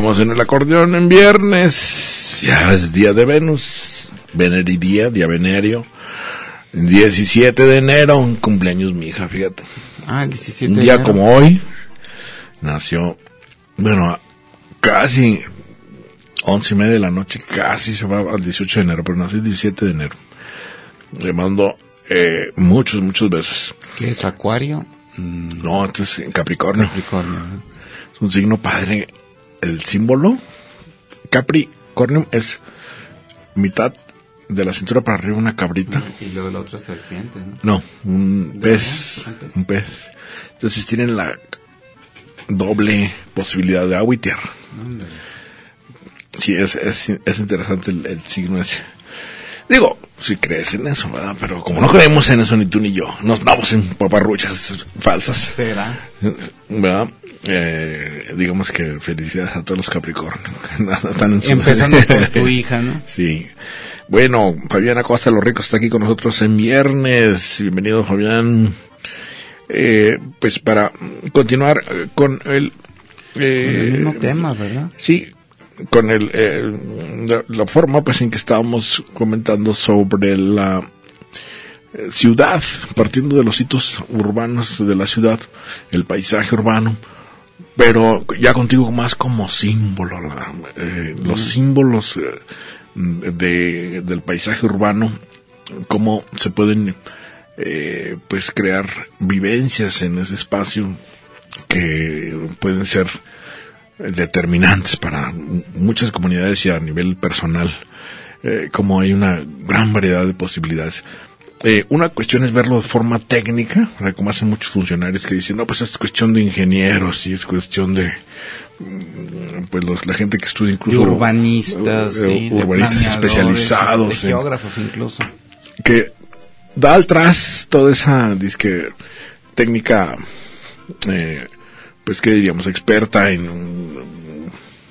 Estamos en el acordeón en viernes. Ya es día de Venus. Veneridía, día venerio. 17 de enero, un cumpleaños mi hija, fíjate. Ah, el 17 Un de día enero. como hoy, nació, bueno, casi 11 y media de la noche, casi se va al 18 de enero, pero nació el 17 de enero. Le mando eh, muchos, muchos besos. ¿Qué es Acuario? No, este es Capricornio. Capricornio. ¿verdad? Es un signo padre. El símbolo Capricornio es mitad de la cintura para arriba una cabrita. Y luego la otra serpiente, ¿no? No, un pez. un pez. Un pez. Entonces tienen la doble posibilidad de agua y tierra. Ándale. Sí, es, es, es interesante el, el signo ese. Digo, si crees en eso, ¿verdad? Pero como no creemos en eso ni tú ni yo, nos damos en paparruchas falsas. ¿Será? ¿verdad? Eh, digamos que felicidades a todos los Capricornios. Están en su- Empezando por tu hija, ¿no? Sí. Bueno, Fabián Acosta Los Ricos está aquí con nosotros en viernes. Bienvenido, Fabián. Eh, pues para continuar eh, con el... eh, el mismo tema, ¿verdad? Sí, con el, eh, la, la forma pues en que estábamos comentando sobre la eh, ciudad, partiendo de los hitos urbanos de la ciudad, el paisaje urbano, pero ya contigo más como símbolo, eh, los símbolos eh, de, del paisaje urbano, cómo se pueden eh, pues crear vivencias en ese espacio que pueden ser determinantes para muchas comunidades y a nivel personal, eh, como hay una gran variedad de posibilidades. Eh, una cuestión es verlo de forma técnica, ¿verdad? como hacen muchos funcionarios que dicen, no, pues es cuestión de ingenieros y es cuestión de, mm, pues los- la gente que estudia incluso urbanistas, eh, sí, urbanistas especializados De en- geógrafos incluso. que da al tras toda esa disque técnica eh, pues qué diríamos experta en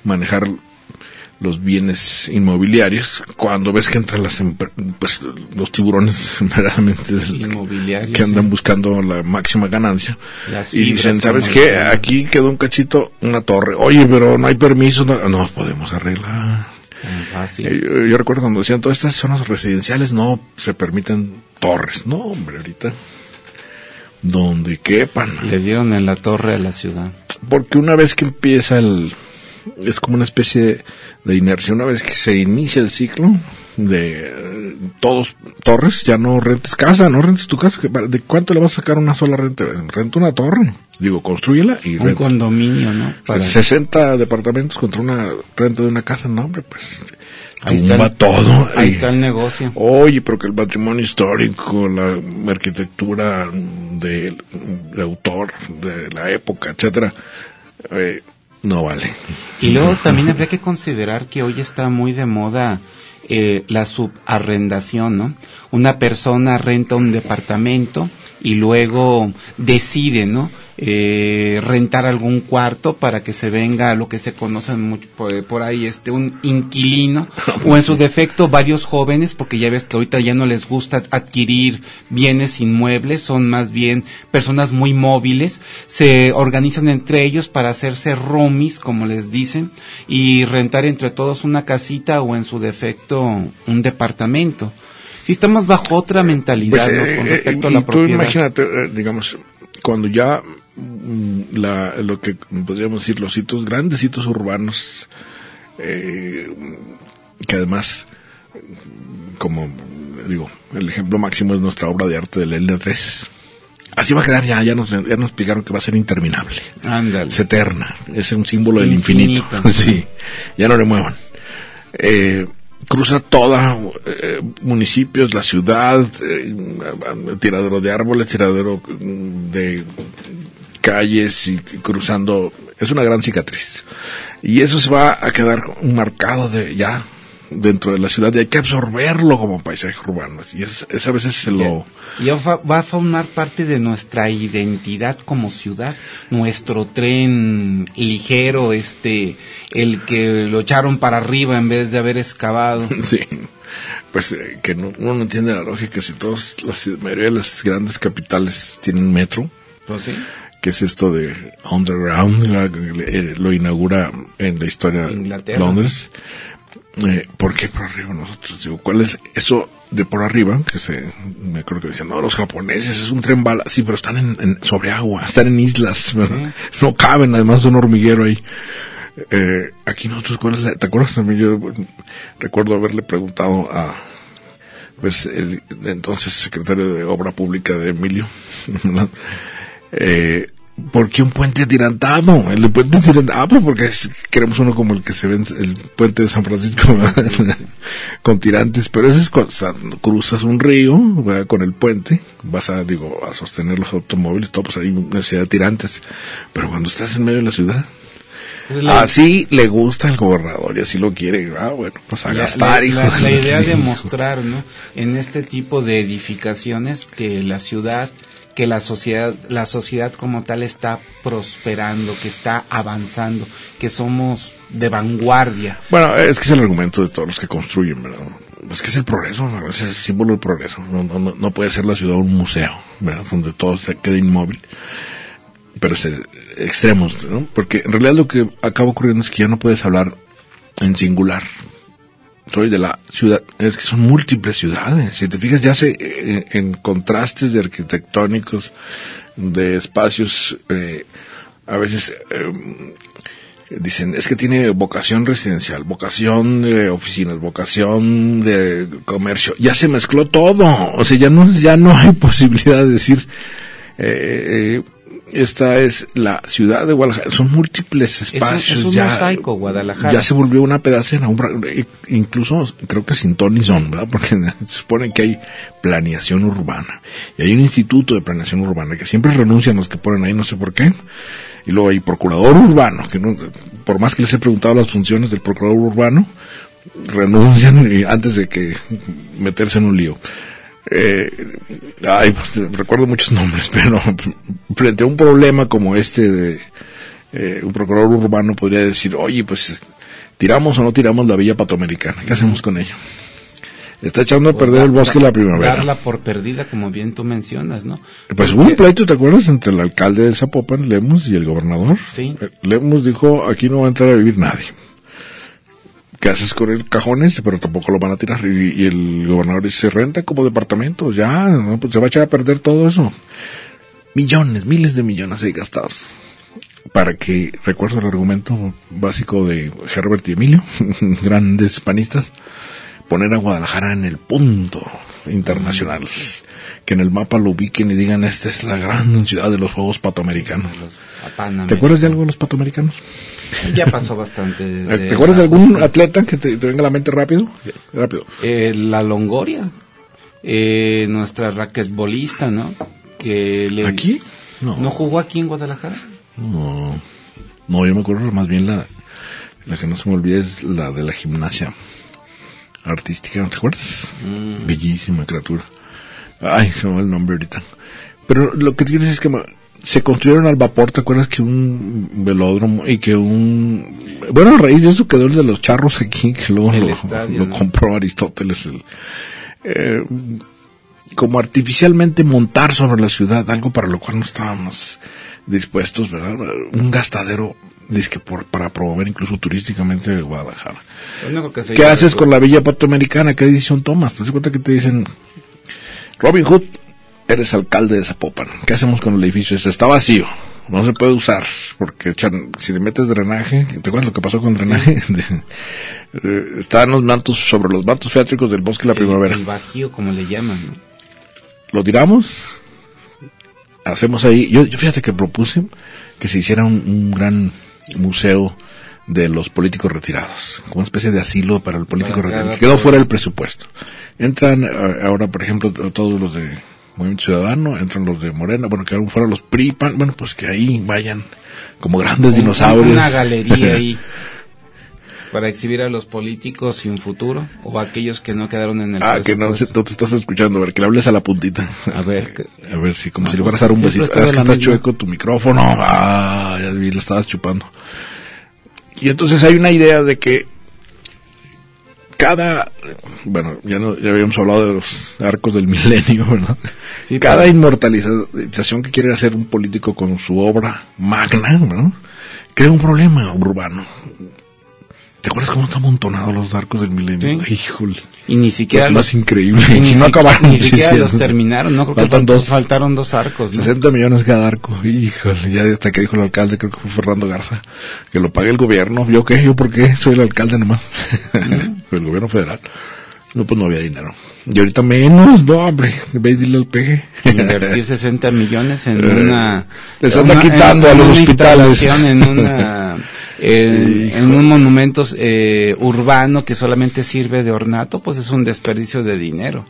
manejar los bienes inmobiliarios cuando ves que entran las pues los tiburones verdaderamente que andan buscando la máxima ganancia Las y dicen sabes qué aquí quedó un cachito una torre oye pero no hay permiso no, no podemos arreglar fácil. eh, Yo, yo recuerdo cuando decían todas estas zonas residenciales no se permiten torres. No, hombre, ahorita donde quepan. Le dieron en la torre a la ciudad. Porque una vez que empieza el es como una especie de inercia, una vez que se inicia el ciclo de todos torres, ya no rentes casa, no rentes tu casa, ¿de cuánto le vas a sacar una sola renta? Renta una torre. Digo, construyela y Un renta. condominio, ¿no? Para- 60 departamentos contra una renta de una casa, no, hombre, pues Ahí está el- todo. Ahí está el negocio. Oye, pero que el patrimonio histórico, la arquitectura del de autor, de la época, etcétera, eh, no vale. Y luego también habría que considerar que hoy está muy de moda eh, la subarrendación, ¿no? Una persona renta un departamento y luego decide, ¿no? Eh, rentar algún cuarto para que se venga lo que se conoce mucho por, por ahí, este, un inquilino, o en su defecto varios jóvenes, porque ya ves que ahorita ya no les gusta adquirir bienes inmuebles, son más bien personas muy móviles, se organizan entre ellos para hacerse roomies, como les dicen, y rentar entre todos una casita o en su defecto un departamento. Si estamos bajo otra mentalidad Pues, ¿no? eh, con eh, respecto a la tú propiedad. imagínate, eh, digamos, cuando ya la, lo que podríamos decir los hitos, grandes hitos urbanos eh, que además, como digo, el ejemplo máximo es nuestra obra de arte del L3. Así va a quedar ya, ya nos, ya nos explicaron que va a ser interminable. Ándale. Es eterna, es un símbolo del infinito. Infinito. sí, ya no le muevan. Eh, cruza toda eh, municipios, la ciudad, eh, tiradero de árboles, tiradero mm, de calles y cruzando. Es una gran cicatriz. Y eso se va a quedar marcado de ya dentro de la ciudad y hay que absorberlo como paisaje urbano. Y es, es a veces se lo... Y va, a formar parte de nuestra identidad como ciudad, nuestro tren ligero, este, el que lo echaron para arriba en vez de haber excavado. Sí. Pues eh, que no, uno no entiende la lógica si todas las la mayoría de las grandes capitales tienen metro, ¿No sí? Que es esto de underground, la- eh, lo inaugura en la historia Inglaterra. Londres. Eh, ¿Por qué por arriba nosotros? Digo, ¿cuál es eso de por arriba? Que se, me acuerdo que decían, no, los japoneses es un tren bala, sí, pero están en, en- sobre agua, están en islas, ¿verdad? no caben, además un hormiguero ahí. Eh, aquí nosotros, ¿cuál es la- ¿te acuerdas también? Yo bueno, recuerdo haberle preguntado a, pues, el entonces secretario de Obra Pública de Emilio, ¿verdad? Eh, ¿por qué un puente atirantado? El de puente atirantado, ah, pues porque es- queremos uno como el que se ve en el puente de San Francisco, con tirantes, pero ese es cuando o sea, cruzas un río ¿verdad? con el puente, vas a, digo, a sostener los automóviles, todo, pues hay necesidad de tirantes, pero cuando estás en medio de la ciudad, la- así le gusta al gobernador y así lo quiere, ah, bueno, pues a La- gastar, la, hijo la idea de mostrar, ¿no? En este tipo de edificaciones que la ciudad, que la sociedad, la sociedad como tal está prosperando, que está avanzando, que somos de vanguardia. Bueno, es que es el argumento de todos los que construyen, ¿verdad? Es que es el progreso, es el símbolo del progreso. No, no, no- puede ser la ciudad un museo, ¿verdad? Donde todo se quede inmóvil. Pero extremos, ¿no? Porque en realidad lo que acaba ocurriendo es que ya no puedes hablar en singular. Soy de la ciudad, es que son múltiples ciudades. Si te fijas, ya se, eh, en contrastes de arquitectónicos, de espacios, eh, a veces, eh, dicen, es que tiene vocación residencial, vocación de oficinas, vocación de comercio. Ya se mezcló todo. O sea, ya no, ya no hay posibilidad de decir, eh, esta es la ciudad de Guadalajara. Son múltiples espacios. es un ya, mosaico, Guadalajara. Ya se volvió una pedacera. un eh, incluso creo que sin ton ni son, ¿verdad? Porque se supone que hay planeación urbana. Y hay un instituto de planeación urbana que siempre renuncian los que ponen ahí, no sé por qué. Y luego hay procurador urbano, que no, por más que les he preguntado las funciones del procurador urbano, renuncian antes de que meterse en un lío. Eh, ay, pues, recuerdo muchos nombres, pero frente a un problema como este de eh, un procurador urbano podría decir, oye, pues tiramos o no tiramos la villa patoamericana, ¿qué hacemos con ello? Está echando a perder el bosque la primavera. Darla por perdida, como bien tú mencionas, ¿no? Pues hubo un pleito, ¿te acuerdas? Entre el alcalde de Zapopan, Lemos, y el gobernador. Sí. Lemos dijo, aquí no va a entrar a vivir nadie. ¿Qué haces con el cajones? Pero tampoco lo van a tirar. Y, y el gobernador dice, se renta como departamento, ya, ¿no? pues se va a echar a perder todo eso. Millones, miles de millones ahí gastados. Para que, recuerdo el argumento básico de Herbert y Emilio, grandes panistas, poner a Guadalajara en el punto internacional. Que en el mapa lo ubiquen y digan, esta es la gran ciudad de los Juegos Patoamericanos. Los. ¿Te acuerdas de algo de los Patoamericanos? Ya pasó bastante. desde ¿Te acuerdas de algún atleta que te, te venga a la mente rápido? Rápido. Eh, la Longoria, eh, nuestra raquetbolista, ¿no? Que le, ¿Aquí? ¿No jugó aquí en Guadalajara? No, no, yo me acuerdo más bien la, la que no se me olvida es la de la gimnasia artística, ¿no te acuerdas? Mm. Bellísima criatura. Ay, se me va el nombre ahorita. Pero lo que decir es que se construyeron al vapor, ¿te acuerdas que un velódromo y que un... Bueno, a raíz de eso quedó el de los charros aquí, que luego lo, estadio, lo ¿no? compró Aristóteles. el- eh, como artificialmente montar sobre la ciudad, algo para lo cual no estábamos dispuestos, ¿verdad? Un gastadero, dizque por, para promover incluso turísticamente Guadalajara. Que ¿Qué haces con la Villa Patoamericana? ¿Qué decisión tomas? ¿Te das cuenta que te dicen, Robin Hood, eres alcalde de Zapopan? ¿Qué hacemos con el edificio? ese? está vacío. no se puede usar, porque si le metes drenaje, ¿te acuerdas lo que pasó con drenaje? Eh, Estaban los mantos sobre los mantos feátricos del bosque de la primavera. El, el bajío, como le llaman, ¿no? Lo tiramos, hacemos ahí, yo, yo fíjate que propuse que se hiciera un, un gran museo de los políticos retirados, como una especie de asilo para el político Para retirado, que quedó fuera del presupuesto. Entran eh, ahora, por ejemplo, todos los de Movimiento Ciudadano, entran los de Morena, bueno, quedaron fuera los PRI, PAN, bueno, pues que ahí vayan como grandes dinosaurios. Una galería ahí para exhibir a los políticos sin futuro o a aquellos que no quedaron en el Ah, que no, se- no te estás escuchando, a ver, que le hables a la puntita. A ver, que- A ver, si como si le pues, fueras a dar un besito. Ah, es que está chueco tu micrófono. Ah, ya vi, lo estabas chupando. Y entonces hay una idea de que cada, bueno, ya, no, ya habíamos hablado de los arcos del milenio, ¿verdad? Sí, cada pero- inmortalización que quiere hacer un político con su obra magna, ¿no? Crea un problema urbano. ¿Te acuerdas cómo están amontonados los arcos del milenio? Sí. Híjole. y ni siquiera Es los, más increíble. y ni, no si- acabaron. ni siquiera los terminaron, no creo Faltan fal- dos. faltaron dos arcos, ¿no? 60 millones cada arco. Híjole, ya hasta que dijo el alcalde, creo que fue Fernando Garza, que lo pague el gobierno. ¿Yo qué? ¿Yo por qué? Soy el alcalde nomás. el gobierno federal. No, pues no había dinero. Y ahorita menos, no, hombre. Veis, dile al peje. invertir 60 millones en Eh, una les en anda una- quitando en a los una hospitales. en una en, en un monumento eh, urbano que solamente sirve de ornato pues es un desperdicio de dinero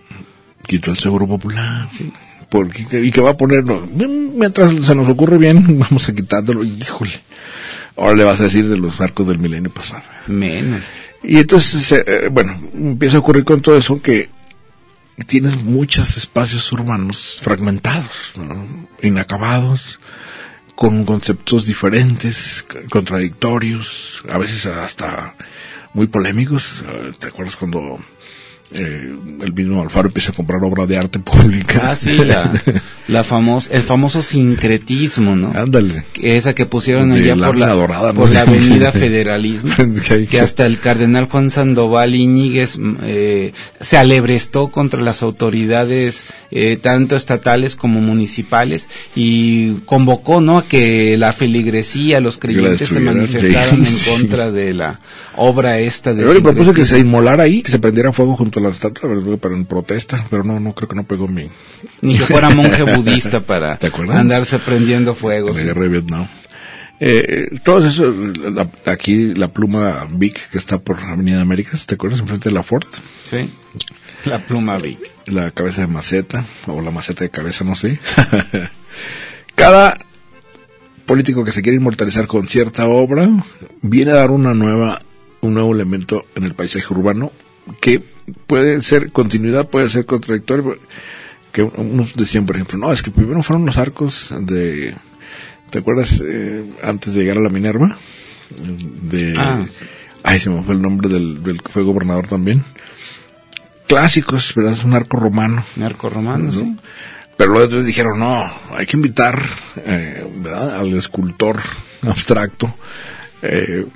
Quitó el seguro popular. Sí. Porque, y que va a ponerlo. Mientras se nos ocurre bien, vamos a quitándolo. Híjole. Ahora le vas a decir de los arcos del milenio pasado. menos Y entonces, eh, eh, bueno, empieza a ocurrir con todo eso que tienes muchos espacios urbanos fragmentados, ¿no? inacabados, con conceptos diferentes, contradictorios, a veces hasta muy polémicos. ¿Te acuerdas cuando eh, el mismo Alfaro empieza a comprar obra de arte pública? ah sí la, la famos, el famoso sincretismo no Ándale. Esa que pusieron allá por la, dorada, ¿no? por la avenida Federalismo Que hasta el cardenal Juan Sandoval Iñiguez mm, eh, se alebrestó contra las autoridades eh, tanto estatales como municipales y convocó no a que la feligresía los creyentes se manifestaran sí, en sí. contra de la obra esta de Yo le propuse que se inmolara ahí, que se prendiera fuego junto la estatua, pero para en protesta, pero no, no creo que no pegó mi, ni que fuera monje budista para andarse prendiendo fuegos la guerra de Vietnam. Eh, todo eso, la- aquí la pluma Vic que está por Avenida Américas, ¿te acuerdas? Enfrente de la Ford, sí la pluma Vic la cabeza de maceta, o la maceta de cabeza, no sé. Cada político que se quiere inmortalizar con cierta obra viene a dar una nueva, un nuevo elemento en el paisaje urbano que puede ser continuidad, puede ser contradictorio. Que unos decían, por ejemplo, no, es que primero fueron los arcos de, ¿te acuerdas? eh, antes de llegar a la Minerva, de, Ah. ay, se me fue el nombre del, del que fue gobernador también. Clásicos, ¿verdad? Es un arco romano. narco romano ¿no? sí Pero luego dijeron, no, hay que invitar eh, ¿verdad? al escultor abstracto eh,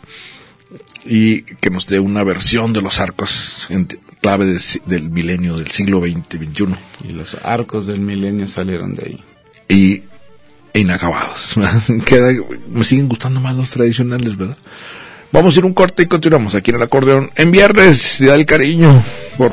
y que nos dé una versión de los arcos en clave de del milenio del siglo XX, XXI y los arcos del milenio salieron de ahí y e inacabados. Queda- me siguen gustando más los tradicionales, ¿verdad? Vamos a ir un corte y continuamos aquí en el acordeón en viernes, Día del Cariño. Por...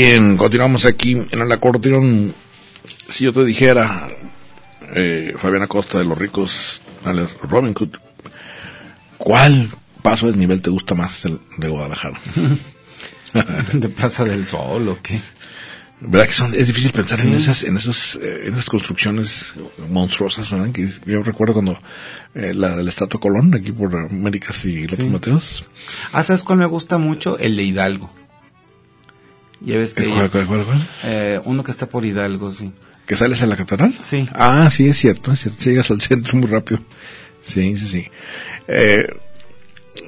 Bien, continuamos aquí en el acordeón. Si yo te dijera eh, Fabián Acosta de Los Ricos, alias Robin Hood. ¿Cuál paso de nivel te gusta más el de Guadalajara? de Plaza del Sol o qué. ¿Verdad que son, es difícil pensar en esas, en esos, eh, en esas construcciones monstruosas, ¿verdad? Que yo recuerdo cuando eh, la del Estatua Colón, aquí por Américas y López Sí. Mateos. Ah, ¿sabes cuál me gusta mucho? El de Hidalgo. Ya ves que ¿Cuál, cuál, cuál, cuál? eh, uno que está por Hidalgo, sí. ¿Que sales a la catedral? Sí. Ah, sí, es cierto, es cierto. Llegas al centro muy rápido. Sí, sí, sí. Eh,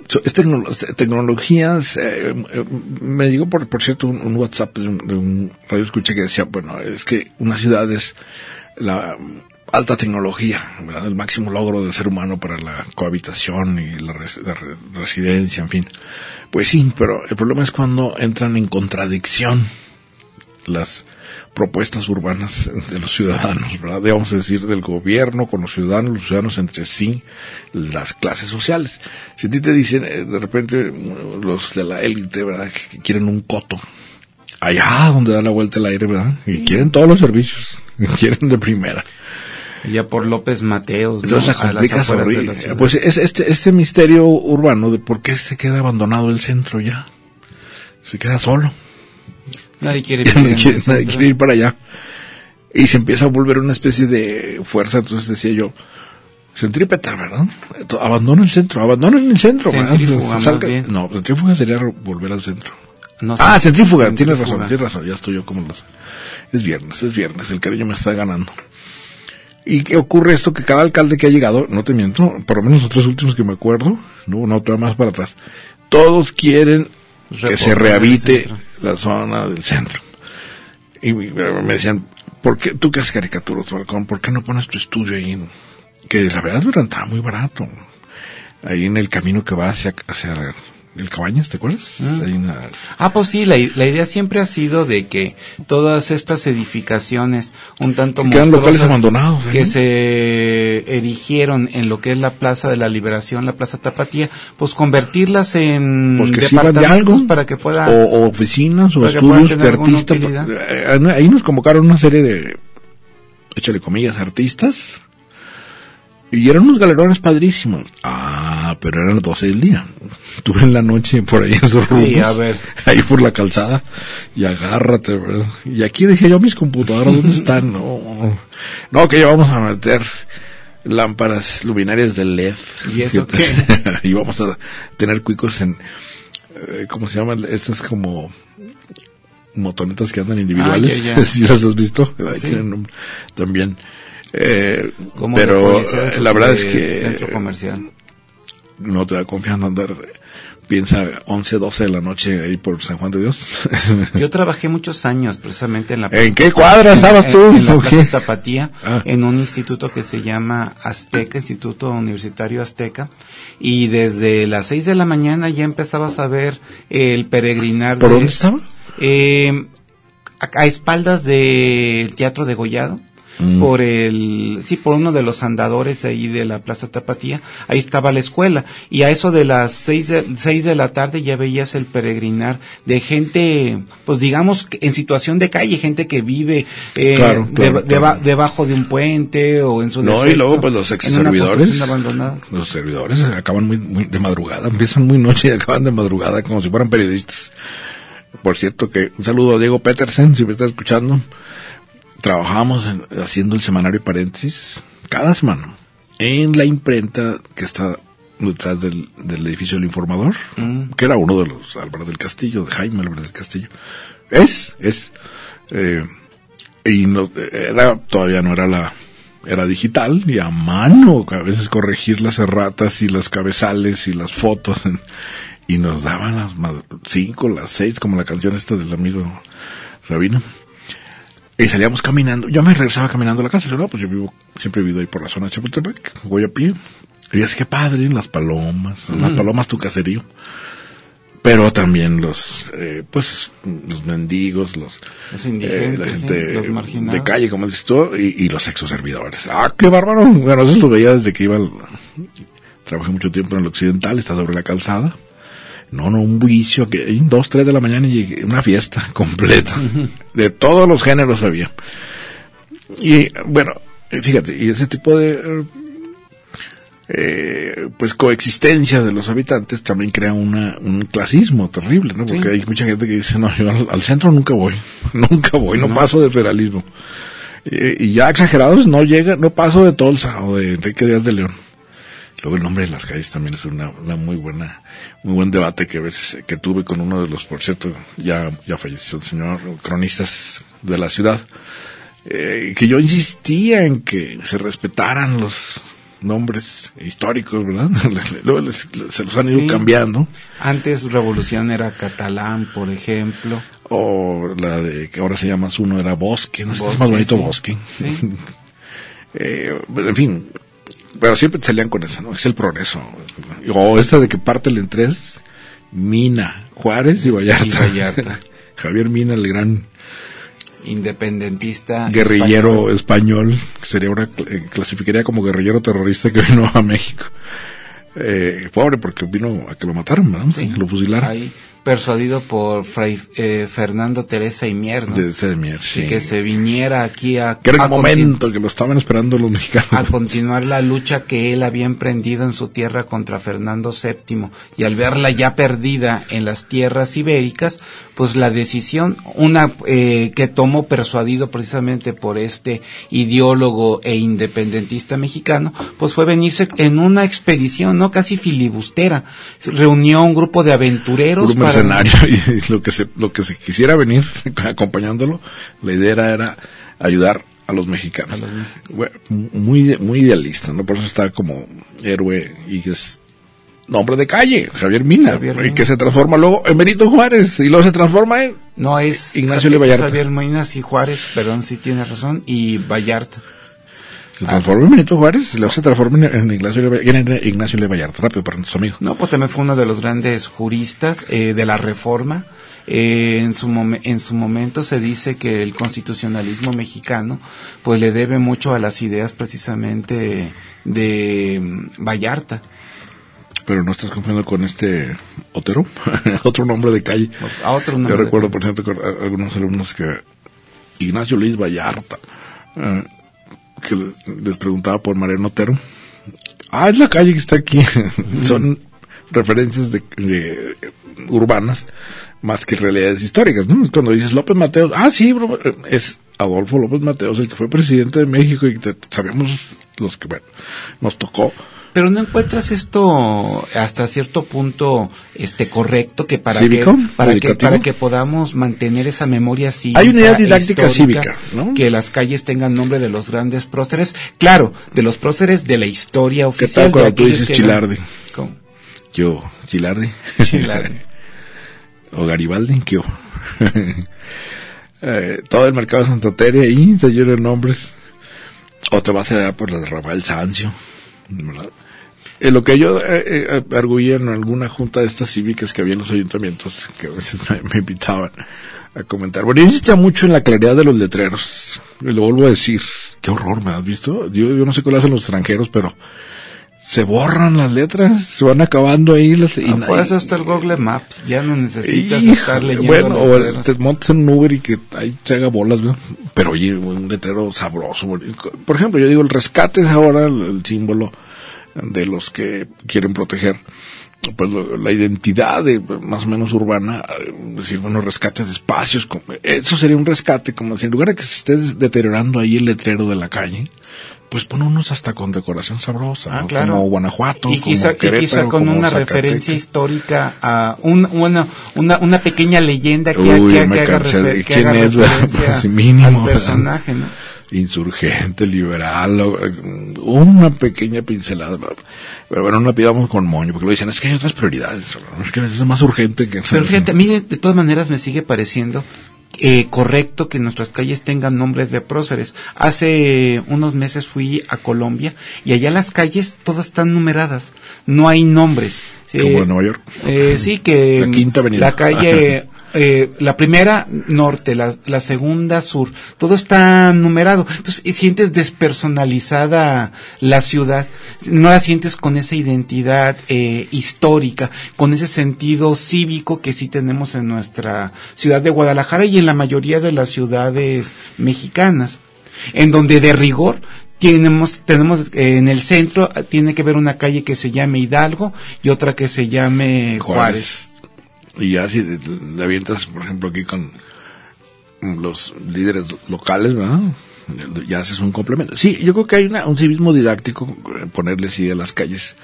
so- es tecno- tecnologías, eh, eh, me llegó por, por cierto un, un WhatsApp de un, de un radio escuché que decía, bueno, es que una ciudad es la alta tecnología, ¿verdad? el máximo logro del ser humano para la cohabitación y la, res- la re- residencia, en fin. Pues sí, pero el problema es cuando entran en contradicción las propuestas urbanas de los ciudadanos, ¿verdad? Vamos a decir, del gobierno con los ciudadanos, los ciudadanos entre sí, las clases sociales. Si a ti te dicen, eh, de repente, los de la élite, ¿verdad? Que, quieren un coto, allá donde da la vuelta el aire, ¿verdad? Y quieren todos los servicios, quieren de primera. Ya por López Mateos, ¿no? Las. Pues es este, este misterio urbano de por qué se queda abandonado el centro ya. Se queda solo. nadie quiere no en quiere, nadie quiere ir para allá. Y se empieza a volver una especie de fuerza. Entonces decía yo, centrípeta, ¿verdad? Abandona el centro, abandonen el centro. Centrífuga, más Salga- bien. No, centrífuga sería volver al centro. No, ah, sí, centrífuga, tienes centrífuga. razón, tienes razón, ya estoy yo como los... Es viernes, es viernes, el cariño me está ganando. ¿Y qué ocurre esto? Que cada alcalde que ha llegado, no te miento, por lo menos los tres últimos que me acuerdo, no, no, todavía más para atrás, todos quieren que se rehabilite la zona del centro. Y me me decían, ¿por qué tú que haces caricaturas, Falcón, por qué no pones tu estudio ahí? en- Que la verdad estaba muy barato. Ahí en el camino que va hacia, hacia el Cabañas, ¿te acuerdas? Mm. Hay una, Ah, pues sí, la, idea siempre ha sido de que todas estas edificaciones un tanto Quedan locales monstruosas abandonados, ¿eh? que se erigieron en lo que es la Plaza de la Liberación, la Plaza Tapatía, pues convertirlas en porque de departamentos algo para que pueda o, o oficinas o que puedan estudios de artistas utilidad. Eh, ahí nos convocaron una serie de échale comillas artistas y eran unos galerones padrísimos ah pero eran las 12 del día estuve en la noche por ahí en esos Sí, a ver. ahí por la calzada y agárrate ¿verdad? y aquí dije yo mis computadoras dónde están no no que ya vamos a meter lámparas luminarias de LED ¿Y eso qué? y vamos a tener cuicos en eh, ¿cómo se llaman? Estas como motonetas que andan individuales. Ah. ¿Sí las has visto? Sí. también. Eh, pero la verdad es que centro comercial. No te da confianza andar. Piensa 11, 12 de la noche ahí por San Juan de Dios. Yo trabajé muchos años precisamente en la ¿En qué cuadra estabas en- tú? En, la ¿O Plaza? Tapatía, Ah. en un instituto que se llama Azteca, Instituto Universitario Azteca, y desde las seis de la mañana ya empezabas a ver el peregrinar ¿Por de- dónde estaba? Eh, a, a espaldas del Teatro de Gollado. Mm. Por el, sí, por uno de los andadores ahí de la Plaza Tapatía, ahí estaba la escuela, y a eso de las seis de, seis de la tarde ya veías el peregrinar de gente, pues digamos, en situación de calle, gente que vive eh, Claro, claro, deba- claro. deba- debajo de un puente o en su No, y luego pues los ex servidores. abandonada. Los servidores acaban muy, muy de madrugada, empiezan muy noche y acaban de madrugada como si fueran periodistas. Por cierto que un saludo a Diego Petersen, si me está escuchando. Trabajamos en- haciendo el semanario paréntesis cada semana en la imprenta que está detrás del, del edificio del informador, Mm. que era uno de los Álvarez del Castillo, de Jaime Álvarez del Castillo. Es, es. eh, y no, era, todavía no era la, era digital y a mano, a veces corregir las erratas y las cabezales y las fotos. y nos daban las cinco, las seis, como la canción esta del amigo Sabino. Y salíamos caminando. Yo me regresaba caminando a la casa. Yo, no, pues yo vivo, siempre he vivido ahí por la zona de Chapultepec. Voy a pie. Y es que padre, las palomas, las palomas tu caserío. Pero también los, eh, pues, los mendigos, los, Los eh, la sí, gente los de calle, como dices tú, y, y los exoservidores. ¡Ah, qué bárbaro! Bueno, eso lo veía desde que iba al... Trabajé mucho tiempo en el occidental, está sobre la calzada. No, no, un bullicio que dos, tres de la mañana y llegué, una fiesta completa. De todos los géneros había. Y bueno, fíjate, y ese tipo de eh, pues coexistencia de los habitantes también crea una, un clasismo terrible, ¿no? Porque hay mucha gente que dice, no, yo al, centro nunca voy, nunca voy, no, paso de federalismo. y ya exagerados, no llega, no paso de Tolsa o de Enrique Díaz de León. Luego el nombre de las calles también es una, una muy buena, muy buen debate que a veces que tuve con uno de los, por cierto, ya, ya falleció el señor cronistas de la ciudad, eh, que yo insistía en que se respetaran los nombres históricos, ¿verdad? Luego se los han ido cambiando. Antes Revolución era catalán, por ejemplo. O la de que ahora se llama uno era Bosque, no sé, es más bonito Bosque. eh, pues, en fin, pero siempre salían con eso, ¿no? Es el progreso. O esta de que parten en tres, Mina, Juárez y Vallarta. Javier Mina, el gran independentista guerrillero español, que sería una eh, clasificaría como guerrillero terrorista que vino a México. Eh, pobre porque vino a que lo mataron, ¿verdad? Sí, lo fusilaron persuadido por Fray eh, Fernando Teresa y Mier, De, Mier, sí. que se viniera aquí a... Que era el momento que lo estaban esperando los mexicanos. A continuar la lucha que él había emprendido en su tierra contra Fernando VII y al verla ya perdida en las tierras ibéricas, pues la decisión, una eh, que tomó persuadido precisamente por este ideólogo e independentista mexicano, pues fue venirse en una expedición, ¿no? Casi filibustera. Reunió un grupo de aventureros escenario y lo que se, lo que se quisiera venir acompañándolo, la idea era, ayudar a los mexicanos. muy, muy idealista, ¿no? Por eso está como héroe y es nombre de calle, Javier Mina, y que se transforma luego en Benito Juárez, y luego se transforma en... No, es Ignacio Javier, Javier Minas y Juárez, perdón, si tiene razón, y Vallarta. Se transformó en Benito Juárez luego se transformó en Ignacio, Ignacio Le Vallarta. Rápido para nuestros amigos. No, pues también fue uno de los grandes juristas eh, de la Reforma. Eh, en, su en su momento se dice que el constitucionalismo mexicano pues le debe mucho a las ideas precisamente de mm, Vallarta. Pero no estás confundiendo con este Otero, otro nombre de calle. A otro nombre. Yo recuerdo, por ejemplo, algunos alumnos que Ignacio Luis Vallarta. Eh, que les preguntaba por Mariano Otero. Ah, es la calle que está aquí. Son referencias de, urbanas más que realidades históricas, ¿no? Cuando dices López Mateos, ah, sí, es Adolfo López Mateos, el que fue presidente de México y sabemos los que, bueno, nos tocó pero no encuentras esto hasta cierto punto este correcto que para que para que para que podamos mantener esa memoria cívica hay una idea didáctica cívica ¿no? que las calles tengan nombre de los grandes próceres claro de los próceres de la historia oficial ¿Qué tal cuando tú dices Chilardi ¿Cómo? yo Chilardi Chilardi. O Garibaldi yo eh, todo el mercado de Santa Teresa ahí se llenan nombres. O te vas a por la de Rafael Sancio ¿verdad? Eh, lo que yo eh, eh, arguía en alguna junta de estas cívicas que había en los ayuntamientos, que a veces me, invitaban a comentar. Bueno, yo insistía mucho en la claridad de los letreros. Y lo vuelvo a decir. Qué horror, ¿me has visto? Yo, yo no sé qué lo hacen los extranjeros, pero se borran las letras, se van acabando ahí. Las, y, ah, por eso está el Google Maps, ya no necesitas estar leyendo. Bueno, o te montas en un Uber y que ahí se haga bolas, pero oye, un letrero sabroso. Por ejemplo, yo digo, el rescate es ahora el símbolo de los que quieren proteger pues la identidad de, más o menos urbana, decir, bueno, rescates de espacios, eso sería un rescate, como si en lugar de que se esté deteriorando ahí el letrero de la calle, pues pone unos hasta con decoración sabrosa, ah, claro. como Guanajuato, y quizá, quizá con una referencia histórica a un, una, una, una pequeña leyenda que, Uy, que, que haga, ¿Quién es, referencia mínimo, al personaje, ¿no? insurgente, liberal, una pequeña pincelada. Pero bueno, no la pidamos con moño, porque lo dicen, es que hay otras prioridades, es que es más urgente que... Pero fíjate, a mí de, todas maneras me sigue pareciendo eh, correcto que nuestras calles tengan nombres de próceres. Hace unos meses fui a Colombia y allá las calles todas están numeradas, no hay nombres. Como en Nueva York. Eh, sí, que la, quinta avenida. la calle eh, la primera norte, la, la, segunda sur, todo está numerado. Entonces sientes despersonalizada la ciudad, no la sientes con esa identidad eh, histórica, con ese sentido cívico que sí tenemos en nuestra ciudad de Guadalajara y en la mayoría de las ciudades mexicanas, en donde de rigor tenemos, tenemos eh, en el centro, eh, tiene que haber una calle que se llame Hidalgo y otra que se llame Juárez. Y ya si le avientas, por ejemplo, aquí con los líderes locales, ¿verdad? Ya haces un complemento. Sí, yo creo que hay una, un civismo didáctico, eh, ponerle sí a las calles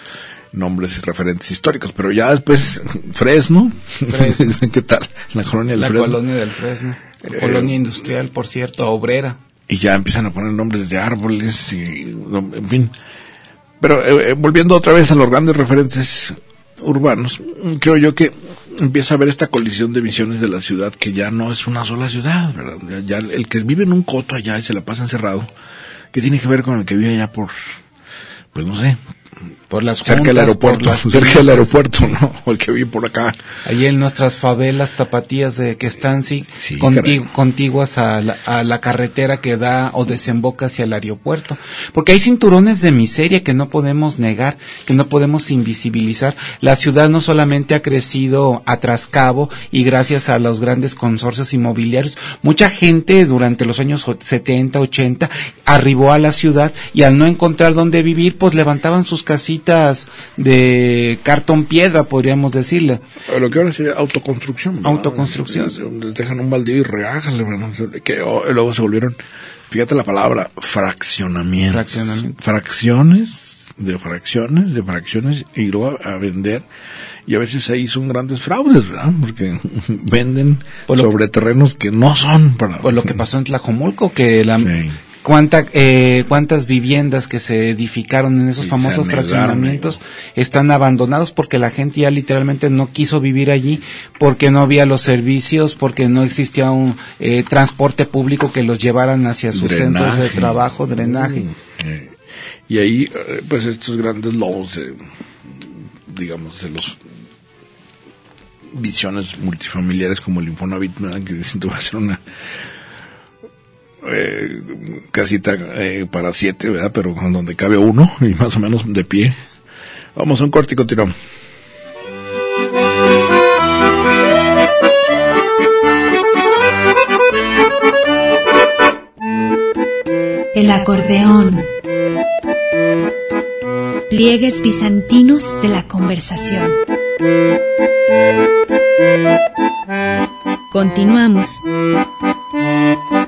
nombres y referentes históricos, pero ya después Fresno, Fresno. ¿qué tal? La colonia del La Fresno. colonia del Fresno. Eh, colonia industrial, por cierto, obrera. y ya empiezan a poner nombres de árboles y en fin pero eh, eh, volviendo otra vez a los grandes referentes urbanos creo yo que empieza a haber esta colisión de visiones de la ciudad que ya no es una sola ciudad ¿verdad? Ya- el que vive en un coto allá y se la pasa encerrado que tiene que ver con el que vive allá por pues no sé Por las cerca del aeropuerto las cerca del aeropuerto no el que vive por acá Ahí en nuestras favelas tapatías de que están sí, Sí, contiguas a la, a la carretera que da o desemboca hacia el aeropuerto. Porque hay cinturones de miseria que no podemos negar, que no podemos invisibilizar. La ciudad no solamente ha crecido a trascabo y gracias a los grandes consorcios inmobiliarios, mucha gente durante los años o- 70, 80 arribó a la ciudad y al no encontrar dónde vivir, pues levantaban sus casitas de cartón piedra, podríamos decirle. Lo que ahora sería autoconstrucción. ¿verdad? Autoconstrucción. Es- Dejan un baldío y ¿verdad? Que oh, luego se volvieron, fíjate la palabra, fraccionamiento. Fraccionamiento. Fracciones, de fracciones, de fracciones, y luego a, a vender. Y a veces ahí son grandes fraudes, ¿verdad? Porque venden Por sobre terrenos que no son para... Pues lo que pasó en Tlajomulco, que la, Sí. Cuánta, eh, cuántas viviendas que se edificaron en esos famosos fraccionamientos están abandonados porque la gente ya literalmente no quiso vivir allí, porque no había los servicios, porque no existía un eh, transporte público que los llevaran hacia sus centros de trabajo, drenaje. Eh, y ahí, eh, pues estos grandes lobos, eh, digamos, de los visiones multifamiliares como el Infonavit, que dicen tú vas a hacer una eh, casita eh, para siete, ¿verdad? Pero donde cabe uno y más o menos de pie. Vamos a un corte y continuamos. El acordeón. Pliegues bizantinos de la conversación. Continuamos.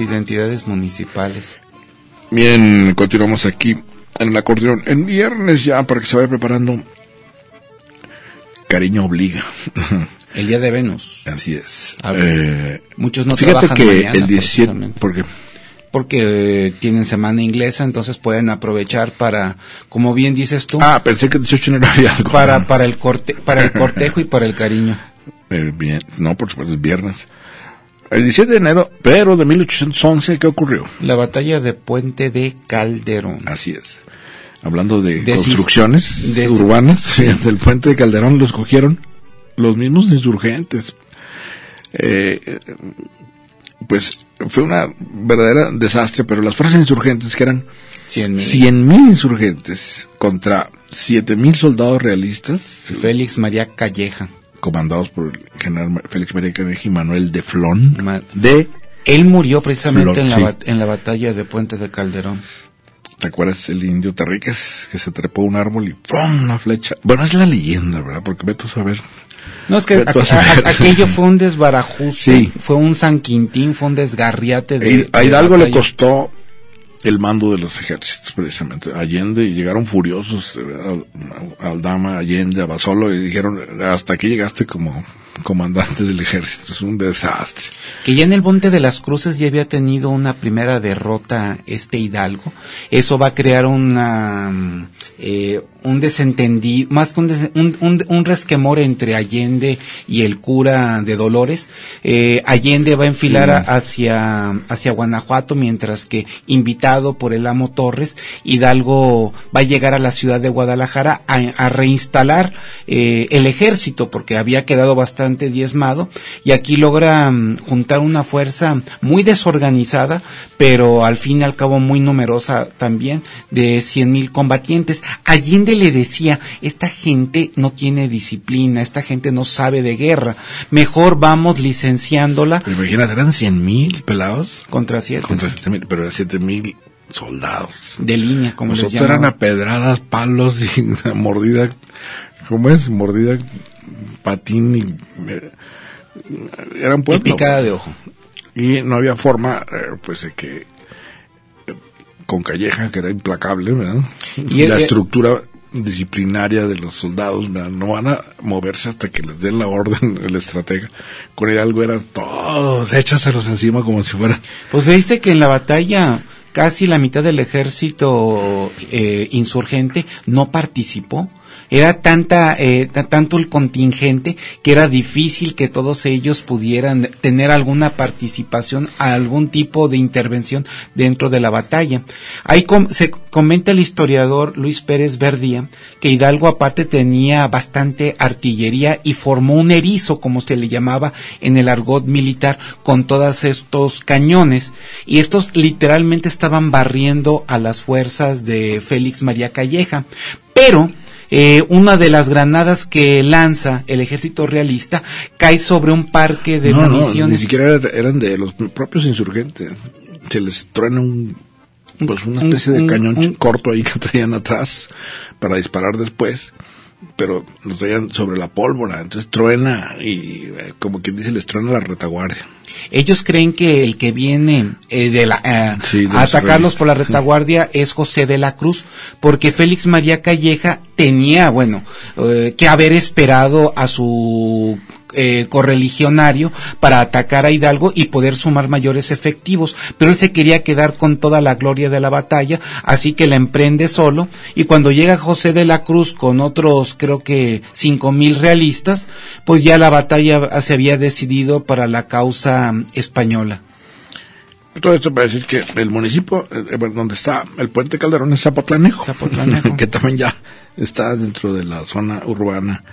Identidades municipales. Bien, continuamos aquí en el acordeón. En viernes ya, para que se vaya preparando. Cariño obliga. El día de Venus. Así es. Eh, Muchos no fíjate trabajan que mañana, el 17, precisamente. porque porque eh, tienen semana inglesa, entonces pueden aprovechar para, como bien dices tú, ah, pensé que el 18 no había algo. para para el corte, para el cortejo y para el cariño. Eh, bien, no, por supuesto, es viernes. El 17 de enero, pero de 1811, ¿qué ocurrió? La batalla de Puente de Calderón. Así es. Hablando de, construcciones de- urbanas, sí, hasta el puente de Calderón los cogieron los mismos insurgentes. Eh, pues fue una verdadera desastre, pero las fuerzas insurgentes, que eran Cien mil. 100 mil insurgentes contra 7 mil soldados realistas, Félix María Calleja. Comandados por el general Félix María Caneja y Manuel de Flon, de, Él murió precisamente Flor, en, la sí. en la batalla de Puente de Calderón. ¿te acuerdas el indio Tarriques que se trepó un árbol y ¡pum! una flecha? Bueno, es la leyenda, ¿verdad? Porque vete a saber. No, es que a- a a- aquello fue un desbarajuste, Sí. fue un San Quintín, fue un desgarriate de... A de Hidalgo le batalla. costó el mando de los ejércitos, precisamente. Allende, y llegaron furiosos, eh, al- Aldama, Allende, Abasolo, y dijeron, hasta aquí llegaste como comandante del ejército, es un desastre. que ya en el Monte de las Cruces ya había tenido una primera derrota este Hidalgo. Eso va a crear una, eh, un desentendido, más que un, des- un, un- un resquemor entre Allende y el cura de Dolores. Eh, Allende va a enfilar Sí. a- hacia, hacia Guanajuato, mientras que invitado por el amo Torres, Hidalgo va a llegar a la ciudad de Guadalajara a, a reinstalar eh, el ejército, porque había quedado bastante diezmado, y aquí logra mm, juntar una fuerza muy desorganizada, pero al fin y al cabo muy numerosa también, de cien mil combatientes. Allende le decía, esta gente no tiene disciplina, esta gente no sabe de guerra, mejor vamos licenciándola Pero imagínate, eran 100 mil pelados contra siete contra 7 mil, pero eran 7 mil soldados. de línea, como les Nosotros eran llamaban. a pedradas, palos y mordida, ¿cómo es? Mordida, patín y... eh, Era un Y picada de ojo. Y no había forma, eh, pues, de que eh, con Calleja, que era implacable, ¿verdad? Y Y la el- estructura disciplinaria de los soldados, ¿verdad? no van a moverse hasta que les den la orden el estratega. Con Hidalgo eran todos, échaselos encima como si fueran... Pues se dice que en la batalla casi la mitad del ejército eh, insurgente no participó. Era tanta, eh, ta- tanto el contingente que era difícil que todos ellos pudieran tener alguna participación, algún tipo de intervención dentro de la batalla. Ahí com- se comenta el historiador Luis Pérez Verdía que Hidalgo aparte tenía bastante artillería y formó un erizo, como se le llamaba en el argot militar, con todos estos cañones. Y estos literalmente estaban barriendo a las fuerzas de Félix María Calleja. Pero eh, una de las granadas que lanza el ejército realista cae sobre un parque de no, no, ni municiones. siquiera er- eran de los propios insurgentes. Se les truena un, pues una especie de cañón corto ahí que traían atrás para disparar después, pero lo traían sobre la pólvora, entonces truena y eh, como quien dice les truena la retaguardia. Ellos creen que el que viene eh, de la, eh, Sí, de a los atacarlos por la retaguardia es José de la Cruz, porque Félix María Calleja tenía, bueno, eh, que haber esperado a su eh, correligionario para atacar a Hidalgo y poder sumar mayores efectivos, pero él se quería quedar con toda la gloria de la batalla, así que la emprende solo y cuando llega José de la Cruz con otros creo que cinco mil realistas, pues ya la batalla se había decidido para la causa mm, española. Todo esto para decir que el municipio eh, eh, donde está el puente Calderón es Zapotlanejo, Zapotlanejo. que también ya está dentro de la zona urbana.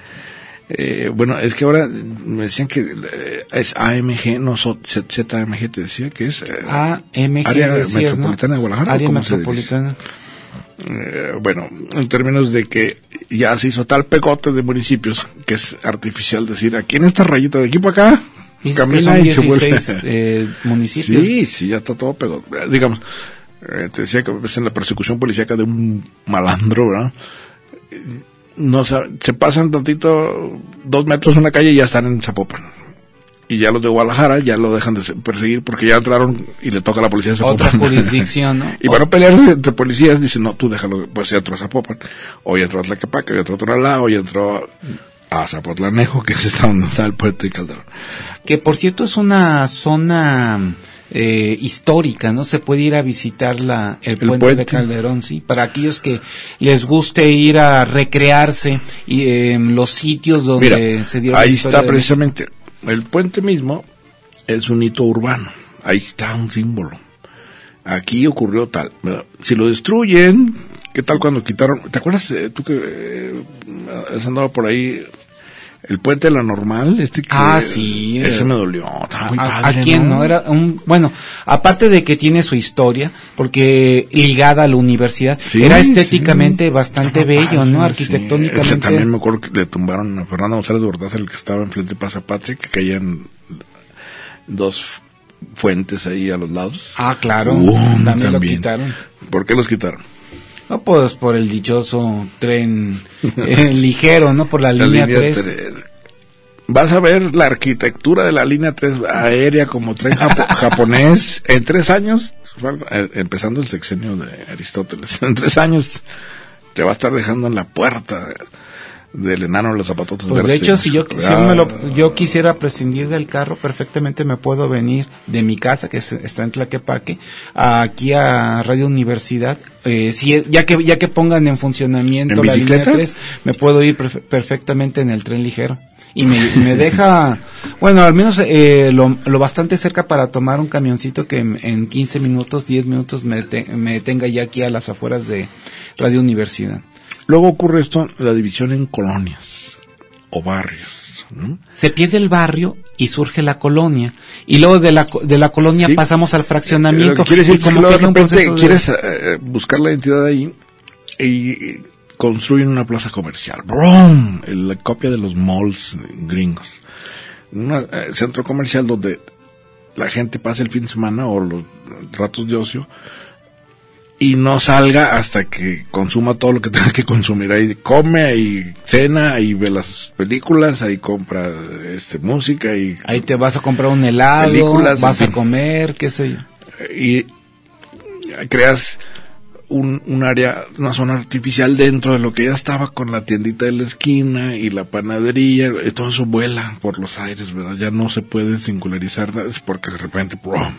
Eh, bueno, es que ahora me decían que eh, es AMG, no ZMG, te decía que es eh, AMG área decías, ¿no? metropolitana de Guadalajara. Área metropolitana. Eh, bueno, en términos de que ya se hizo tal pegote de municipios que es artificial decir aquí en esta rayita de aquí para acá que camina y se vuelve 16 municipios. Sí, sí, ya está todo pegado. Eh, Digamos, eh, te decía que en la persecución policíaca de un malandro, ¿verdad? No se pasan tantito, dos metros en la calle y ya están en Zapopan. Y ya los de Guadalajara ya lo dejan de se- perseguir porque ya entraron y le toca a la policía de Zapopan. Otra jurisdicción, ¿no? y para no pelearse entre policías, dicen, no, tú déjalo, pues ya entró a Zapopan. Hoy entró a Tlaquepaque, hoy entró a Tonalá, hoy entró a Zapotlanejo, que es esta donde está el puente de Calderón. que por cierto es una zona eh, histórica, ¿no? Se puede ir a visitar la, el, El puente, puente. de Calderón, sí, para aquellos que les guste ir a recrearse y en los sitios donde Mira, se dio ahí está precisamente. El puente mismo es un hito urbano. Ahí está un símbolo. Aquí ocurrió tal. Si lo destruyen, ¿qué tal cuando quitaron? ¿Te acuerdas eh, tú que eh, has andado por ahí? El puente de la normal, este que Ah, sí. ese me dolió. Estaba muy ¿A, padre, a quién no? Era un, bueno, aparte de que tiene su historia, porque ligada a la universidad, Sí, era estéticamente sí. bastante Estaba bello, padre, ¿no? sí. Arquitectónicamente. Ese también me acuerdo que le tumbaron a Fernando González de Bordaza, el que estaba enfrente de Plaza Patria, que caían dos fuentes ahí a los lados. Ah, claro, Uh, también, lo también. quitaron. ¿Por qué los quitaron? No, pues por el dichoso tren eh, ligero, ¿no? Por la, La línea, línea 3. tres. Vas a ver la arquitectura de la línea 3 aérea como tren japo- japonés en tres años, empezando el sexenio de Aristóteles, en tres años te va a estar dejando en la puerta del enano de los zapatotes Pues de hecho, si yo, si Ah, me lo- yo quisiera prescindir del carro, perfectamente me puedo venir de mi casa, que es- está en Tlaquepaque, aquí a Radio Universidad, eh, si ya que ya que pongan en funcionamiento ¿En la línea bicicleta? 3, me puedo ir perfe- perfectamente en el tren ligero. Y me, me deja, bueno, al menos eh, lo, lo bastante cerca para tomar un camioncito que en, en 15 minutos, 10 minutos me, te- me tenga ya aquí a las afueras de Radio Universidad. Luego ocurre esto, la división en colonias o barrios. ¿No? Se pierde el barrio y surge la colonia. Y luego de la, de la colonia Sí. pasamos al Lo fraccionamiento. que quiere decir y como que de repente de- quieres eh, buscar la identidad ahí y construyen una plaza comercial. ¡Brum! La copia de los malls gringos. Un centro comercial donde la gente pasa el fin de semana o los ratos de ocio y no salga hasta que consuma todo lo que tenga que consumir. Ahí come, ahí cena, ahí ve las películas, ahí compra este música y Ahí te vas a comprar un helado, Películas, vas a comer, qué sé yo. y creas un, un área, una zona artificial dentro de lo que ya estaba con la tiendita de la esquina y la panadería, y todo eso vuela por los aires, ¿verdad? Ya no se puede singularizar es porque de repente, ¡prum!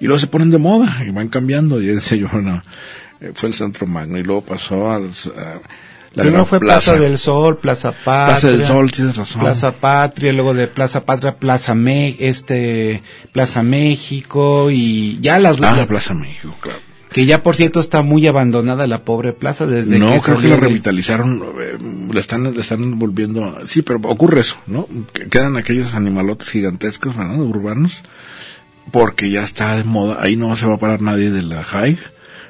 Y luego se ponen de moda y van cambiando, y decía yo, bueno, eh, fue el Centro Magno y luego pasó al, a la Primero fue Plaza. del Sol, Plaza Patria. Plaza del Sol, tienes razón. Plaza Patria, luego de Plaza Patria, Plaza Me, este, Plaza México y ya las Ah, Plaza México, claro. que ya por cierto está muy abandonada la pobre plaza desde no, que creo que la revitalizaron, eh, la están, la están volviendo, sí, pero ocurre eso, ¿no? Que quedan aquellos animalotes gigantescos, ¿verdad? Urbanos, porque ya está de moda, ahí no se va a parar nadie de la high,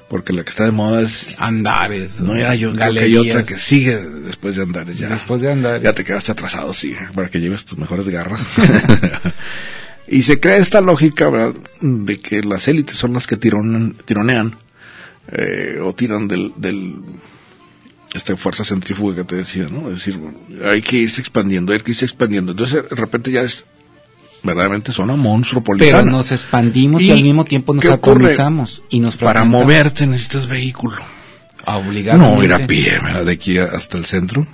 porque la que está de moda es, Andares, no, yo hay galerías. otra que sigue después de Andares, ya. Después de Andares. Ya te quedaste atrasado, sí, para que lleves tus mejores garras. y se crea esta lógica, ¿verdad? De que las élites son las que tironan, tironean, eh, o tiran del, del, esta fuerza centrífuga que te decía, ¿no? Es decir, bueno, hay que irse expandiendo, hay que irse expandiendo. Entonces, de repente ya es verdaderamente zona monstruopolitana. pero nos expandimos y, ¿Y al mismo tiempo nos atomizamos y nos Para moverte necesitas vehículo. obligadamente. No ir a pie, ¿verdad? De aquí hasta el centro.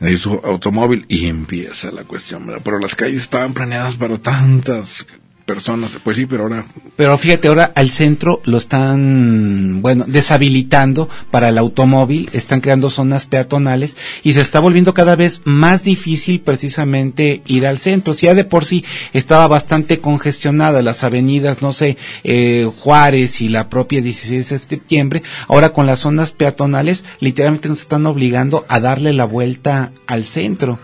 Necesito automóvil y empieza la cuestión, ¿verdad? Pero las calles estaban planeadas para tantas personas. Pues sí, pero ahora Pero fíjate, ahora al centro lo están, bueno, deshabilitando para el automóvil, están creando zonas peatonales y se está volviendo cada vez más difícil precisamente ir al centro. Si ya de por sí estaba bastante congestionada las avenidas, no sé, eh, Juárez y la propia 16 de septiembre, ahora con las zonas peatonales literalmente nos están obligando a darle la vuelta al centro.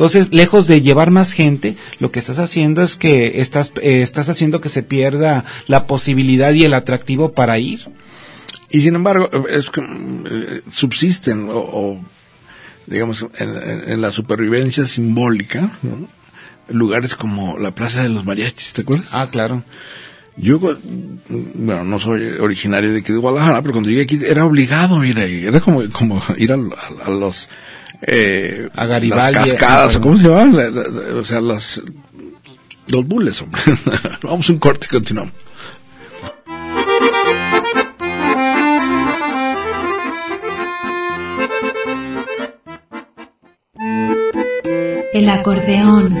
Entonces, lejos de llevar más gente, lo que estás haciendo es que estás, eh, estás haciendo que se pierda la posibilidad y el atractivo para ir. Y sin embargo, es que eh, subsisten o, o, digamos en, en- en la supervivencia simbólica, ¿no? lugares como la Plaza de los Mariachis, ¿te acuerdas? Ah, claro. Yo, bueno, no soy originario de aquí de Guadalajara, pero cuando llegué aquí era obligado ir ahí. Era como, como ir a, a- a los, eh, A Garibaldi, las cascadas, o ¿cómo se llamaban? La- la- la- o sea, las, los bules, hombre. Vamos un corte y continuamos. El acordeón.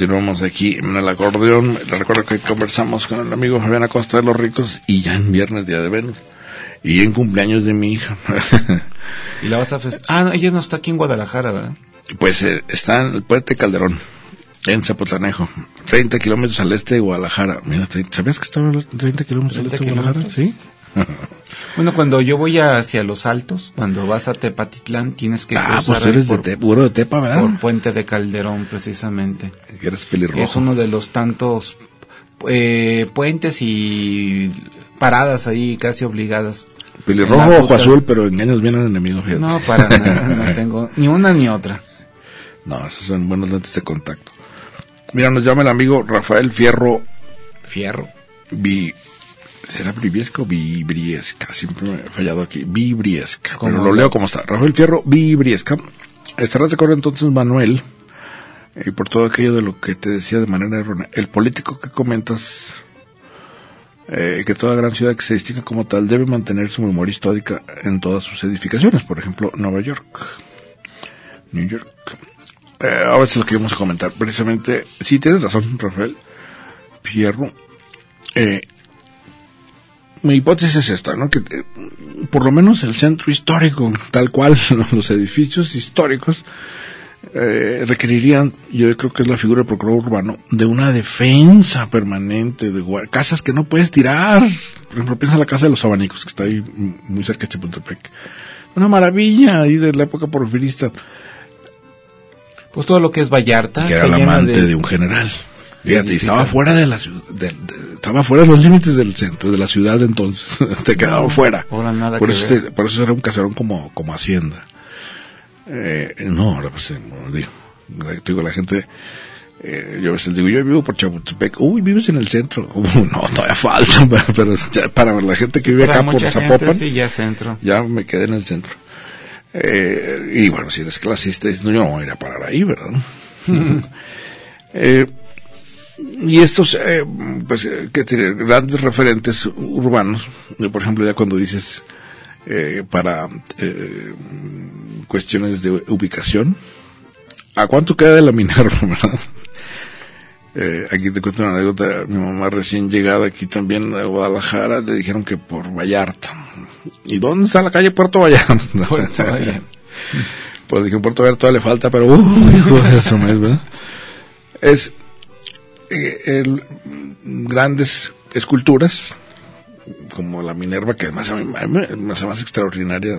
Continuamos aquí en el acordeón. Les recuerdo que conversamos con el amigo Fabián Acosta de los Ricos y ya en viernes, día de Venus. Y en cumpleaños de mi hija. Y la vas a fest- Ah, no, ella no está aquí en Guadalajara, ¿verdad? pues eh, está en el puente Calderón, en Zapotlanejo, 30 kilómetros al este de Guadalajara. Mira, 30 ¿sabías que estaba a los 30 kilómetros al 30 este de Guadalajara? Sí. Bueno, cuando yo voy hacia Los Altos, cuando vas a Tepatitlán, tienes que Ah, cruzar pues eres por, de te, puro de Tepa, ¿verdad? por Puente de Calderón, precisamente. Eres pelirrojo. Es uno de los tantos eh, puentes y paradas ahí casi obligadas. Pelirrojo ojo ruta. azul, pero engaños bien al enemigo, fíjate. No, para nada, no tengo ni una ni otra. No, esos son buenos lentes de contacto. Mira, nos llama el amigo Rafael Fierro Fierro. Vi... ¿Será Briviesca o Vibriesca? Siempre me he fallado aquí. Vibriesca. ¿Cómo Pero lo lo- leo como está. Rafael Fierro, Vibriesca. Estarás de acuerdo entonces, Manuel, y por todo aquello de lo que te decía de manera errónea. El político que comentas, eh, que toda gran ciudad que se distinga como tal debe mantener su memoria histórica en todas sus edificaciones. Por ejemplo, Nueva York, New York. Eh, ahora es lo que íbamos a comentar. Precisamente, sí, tienes razón, Rafael. Fierro. Eh, mi hipótesis es esta, ¿no? Que eh, por lo menos el centro histórico, tal cual, los edificios históricos, eh, requerirían, yo creo que es la figura del procurador urbano, de una defensa permanente, de casas que no puedes tirar. Por ejemplo, piensa en la casa de los abanicos, que está ahí muy cerca de Chapultepec. Una maravilla ahí de la época porfirista, Pues todo lo que es Vallarta. que era el amante de, un general. Fíjate, y estaba fuera de la ciudad, de- de- estaba fuera de los límites del centro, de la ciudad entonces, te quedaba No, fuera. ahora nada por que eso, ver. este- por eso era un caserón como, como hacienda. Eh, no, ahora pues, eh, digo, la- te digo, la gente, eh, yo a veces digo, yo vivo por Chapultepec, uy, vives en el centro. Uh, no, todavía falta, pero, pero ya para la gente que vive Para acá por Zapopan, sí, ya centro. ya me quedé en el centro. Eh, y bueno, si eres clasista, dices, no, yo no voy a ir a parar ahí, ¿verdad? Eh, y estos, eh, pues, eh, que tienen grandes referentes urbanos, eh, por ejemplo, ya cuando dices eh, para eh, cuestiones de ubicación, ¿a cuánto queda de la Minerva, verdad? Eh, aquí te cuento una anécdota, mi mamá recién llegada aquí también a Guadalajara, le dijeron que por Vallarta. ¿Y dónde está la calle Puerto Vallarta? Puerto Vallarta. Pues dije, en Puerto Vallarta le falta, pero uh, hijo de mes, ¿verdad? Es eh, el- grandes esculturas, como la Minerva, que además a mí me- hace más extraordinaria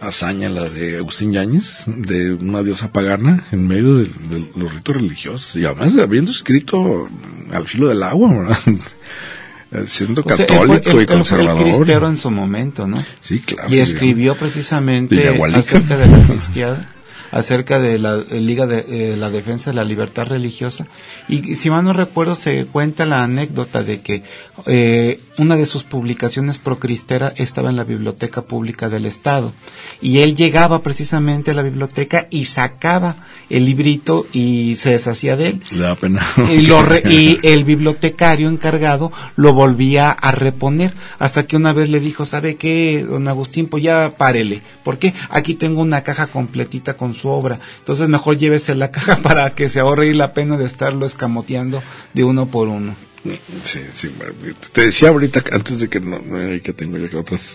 hazaña la de Agustín Yáñez, de una diosa pagana en medio de, de los ritos religiosos, y además habiendo escrito al filo del agua, ¿verdad? siendo O sea, él fue- católico él- y él conservador. cristero en su momento, ¿no? Sí, claro. y escribió precisamente acerca de la cristiada, acerca de la eh, Liga de eh, la Defensa de la Libertad Religiosa. Y si mal no recuerdo, se cuenta la anécdota de que eh, una de sus publicaciones pro-cristera estaba en la Biblioteca Pública del Estado. Y él llegaba precisamente a la biblioteca y sacaba el librito y se deshacía de él. Le da pena. y, lo re- y el bibliotecario encargado lo volvía a reponer hasta que una vez le dijo, ¿sabe qué, don Agustín? Pues ya párele. ¿Por qué? Aquí tengo una caja completita con su obra. Entonces mejor llévese la caja para que se ahorre y la pena de estarlo escamoteando de uno por uno. Sí, sí, te decía ahorita, antes de que no, que tengo ya que otras,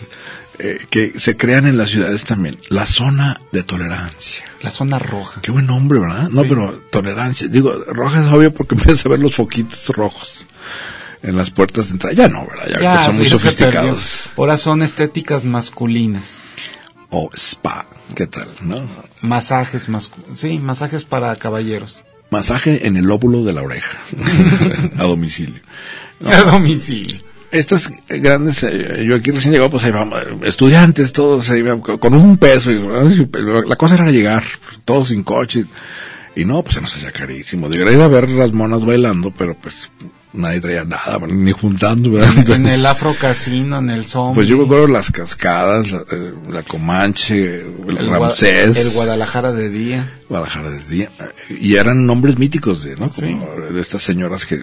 eh, que se crean en las ciudades también la zona de tolerancia. La zona roja. Qué buen nombre, ¿verdad? No, Sí. pero tolerancia. Digo, roja es obvio porque empiezas a ver los foquitos rojos en las puertas de entrada. Ya no, ¿verdad? Ya, ahorita son muy sofisticados. Ahora son estéticas masculinas. O spa, ¿qué tal? ¿No? Masajes mascu- sí, masajes para caballeros. Masaje en el lóbulo de la oreja. a domicilio. A domicilio. estas grandes, eh, yo aquí recién llegaba, pues ahí vamos, estudiantes, todos ahí, con un peso, y, la cosa era llegar, todos sin coche, y no, pues se nos hacía carísimo. Debería ir a ver las monas bailando, pero pues nadie traía nada, ni juntando, ¿verdad? En el Afro Casino, en el Zombie. Pues yo me acuerdo las cascadas, la, eh, la Comanche, el, el, Gua- Ramsés, el Guadalajara de día. Guadalajara de día, y eran nombres míticos de, ¿no? Como Sí. de estas señoras que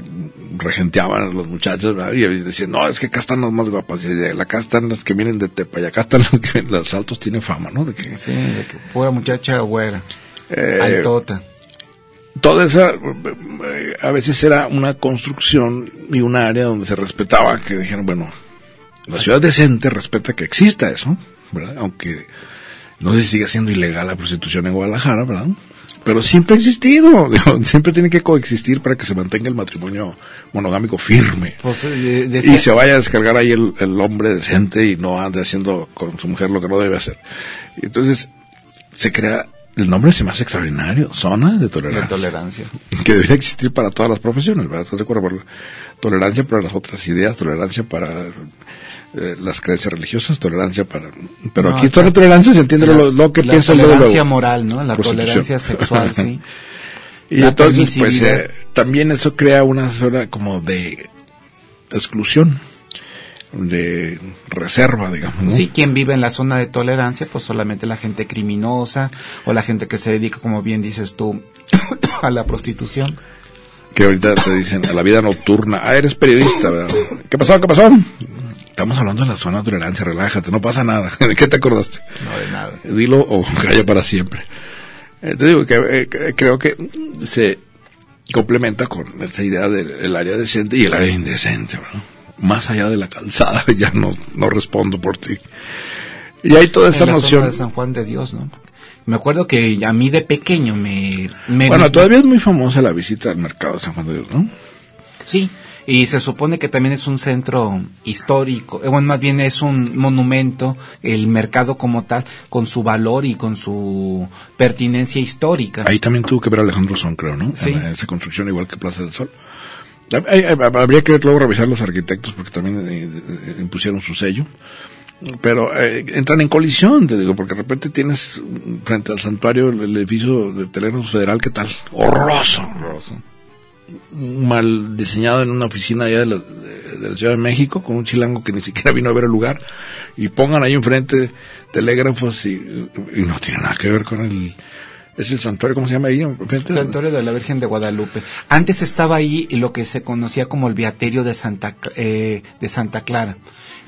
regenteaban a los muchachos, ¿verdad? y decían, no, es que acá están las más guapas, y de acá están las que vienen de Tepa, y acá están las que los altos tienen fama, ¿no? De que, Sí, de que pura muchacha güera. eh, altota. Toda esa, eh, a veces era una construcción y un área donde se respetaba, que dijeron, bueno, la ciudad decente respeta que exista eso, ¿verdad? Aunque no sé si sigue siendo ilegal la prostitución en Guadalajara, ¿verdad? Pero siempre ha existido, digo, siempre tiene que coexistir para que se mantenga el matrimonio monogámico firme. Pues, eh, Y se vaya a descargar ahí el, el hombre decente y no ande haciendo con su mujer lo que no debe hacer. Entonces se crea el nombre se me hace extraordinario, zona de De tolerancia. tolerancia. Que debería existir para todas las profesiones, ¿verdad? ¿Estás de acuerdo? Tolerancia para las otras ideas, tolerancia para eh, las creencias religiosas, tolerancia para... Pero No, aquí está- la tolerancia se entiende lo, lo que la piensa el luego, tolerancia moral, ¿no? La tolerancia sexual, sí. Y La entonces, pues, eh, también eso crea una zona como de exclusión, de reserva, digamos. Sí, quien vive en la zona de tolerancia, pues solamente la gente criminosa o la gente que se dedica, como bien dices tú, a la prostitución. Que ahorita te dicen a la vida nocturna, ah, eres periodista, ¿verdad? ¿Qué pasó? ¿Qué pasó? Estamos hablando de la zona de tolerancia, relájate, no pasa nada. ¿De qué te acordaste? No de nada. Dilo o calla para siempre. Eh, te digo que, eh, que creo que se complementa con esa idea del el área decente y el área indecente, ¿verdad? Más allá de la calzada, ya no, no respondo por ti. Y hay toda esa en la noción. zona de San Juan de Dios, ¿no? Me acuerdo que a mí de pequeño me... me Bueno, todavía es muy famosa la visita al mercado de San Juan de Dios, ¿no? Sí, y se supone que también es un centro histórico, eh, bueno, más bien es un monumento, el mercado como tal, con su valor y con su pertinencia histórica. Ahí también tuvo que ver Alejandro Son, creo, ¿no? Sí. En esa construcción, igual que Plaza del Sol. Habría que luego revisar los arquitectos porque también eh, eh, impusieron su sello. Pero eh, entran en colisión, te digo, porque de repente tienes mm, frente al santuario el, el edificio de Telégrafo Federal, ¿qué tal? Horroroso. Mal diseñado en una oficina allá de la, de- de la Ciudad de México, con un chilango que ni siquiera vino a ver el lugar, y pongan ahí enfrente telégrafos y, y no tiene nada que ver con el... Es el santuario, ¿cómo se llama ahí? Enfrente de- Santuario de la Virgen de Guadalupe. Antes estaba ahí lo que se conocía como el Beaterio de Santa, eh, de Santa Clara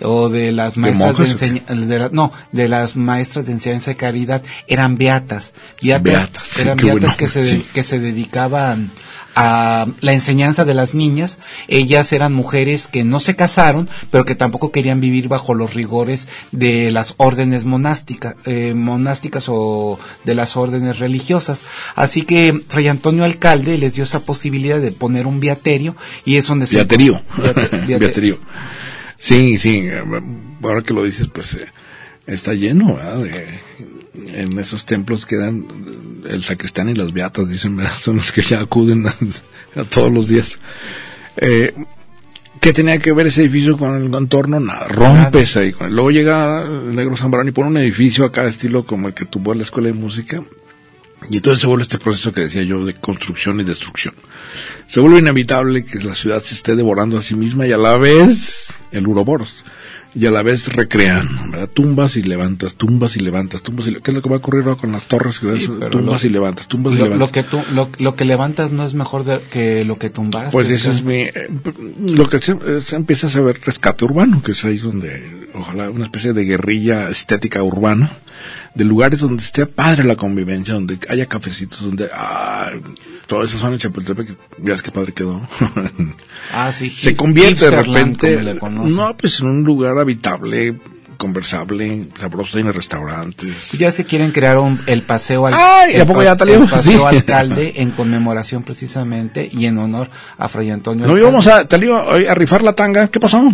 o de las maestras de, enseñanza, de la- no, de las maestras de enseñanza de caridad, eran beatas, beatas, Beatas, sí, eran buen beatas que se, sí. que se dedicaban a la enseñanza de las niñas. Ellas eran mujeres que no se casaron, pero que tampoco querían vivir bajo los rigores de las órdenes monásticas, eh, monásticas o de las órdenes religiosas. Así que Fray Antonio Alcalde les dio esa posibilidad de poner un viaterio y es donde se... Beate- beate- Beaterío. Sí, sí, eh, ahora que lo dices, pues eh, está lleno, ¿verdad? De- en esos templos quedan el sacristán y las beatas, dicen, son los que ya acuden a, todos los días. Eh, ¿Qué tenía que ver ese edificio con el entorno? Nada, rompes ahí. Luego llega el negro Zambrano y pone un edificio acá, estilo como el que tuvo la escuela de música. Y entonces se vuelve este proceso que decía yo de construcción y destrucción. Se vuelve inevitable que la ciudad se esté devorando a sí misma y a la vez el uroboros. Y a la vez recrean, ¿verdad? Tumbas y levantas, tumbas y levantas, tumbas y le- ¿Qué es lo que va a ocurrir ahora con las torres? Que Sí, tumbas lo- y levantas, tumbas y Lo, levantas. lo que tú, lo, lo que levantas no es mejor de- que lo que tumbaste. Pues ese o sea, es mi... eh, lo que se, eh, se empieza a saber rescate urbano, que es ahí donde, ojalá, una especie de guerrilla estética urbana, de lugares donde esté padre la convivencia, donde haya cafecitos, donde... Ah, toda esa zona de Chapultepec, veas qué padre quedó. Ah, sí, se convierte de repente... No, pues en un lugar habitable, conversable, sabroso, tiene restaurantes. Ya se quieren crear un, el paseo al, Ay, ¿a el, pas- ya el paseo Sí. alcalde en conmemoración precisamente y en honor a Fray Antonio. No íbamos a, te iba a rifar la tanga, ¿qué pasó?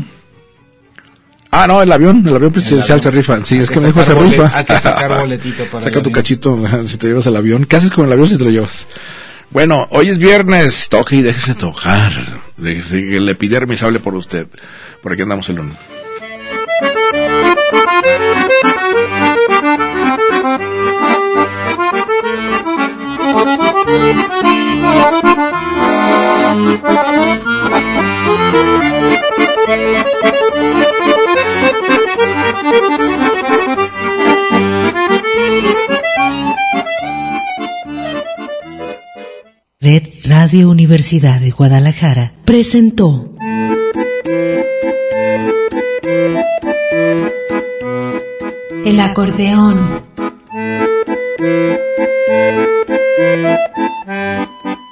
Ah, no, el avión, el avión presidencial avión. se rifa. Sí, Hay es que que me dijo se rifa. hay que sacar boletito para Saca el tu avión. cachito si te llevas el avión. ¿Qué haces con el avión si te lo llevas? Bueno, hoy es viernes, toque y déjese tocar. Déjese que el epidermis hable por usted. Por aquí andamos el lunes. Red Radio Universidad de Guadalajara presentó El acordeón.